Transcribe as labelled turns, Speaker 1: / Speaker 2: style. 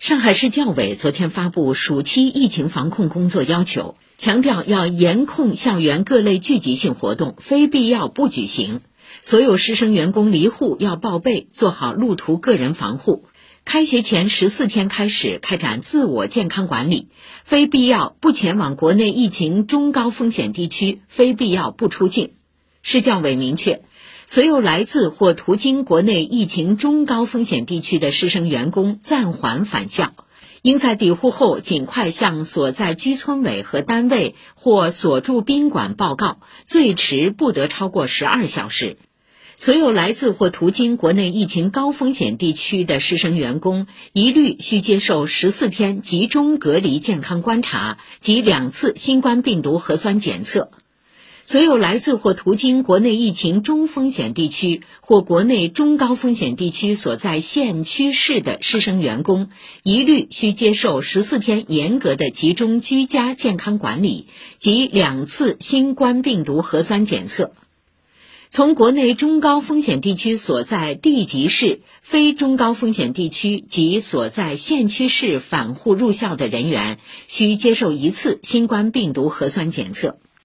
Speaker 1: 上海市教委昨天发布暑期疫情防控工作要求，强调要严控校园各类聚集性活动，非必要不举行。所有师生员工离沪要报备，做好路途个人防护。开学前十四天开始开展自我健康管理，非必要不前往国内疫情中高风险地区，非必要不出境。市教委明确。所有来自或途经国内疫情中高风险地区的师生员工暂缓返校，应在抵沪后尽快向所在居村委和单位或所住宾馆报告，最迟不得超过十二小时。所有来自或途经国内疫情高风险地区的师生员工，一律需接受十四天集中隔离健康观察及两次新冠病毒核酸检测。所有来自或途经国内疫情中风险地区或国内中高风险地区所在县区市的师生员工，一律需接受十四天严格的集中居家健康管理及两次新冠病毒核酸检测。从国内中高风险地区所在地级市、非中高风险地区及所在县区市返沪入校的人员，需接受一次新冠病毒核酸检测。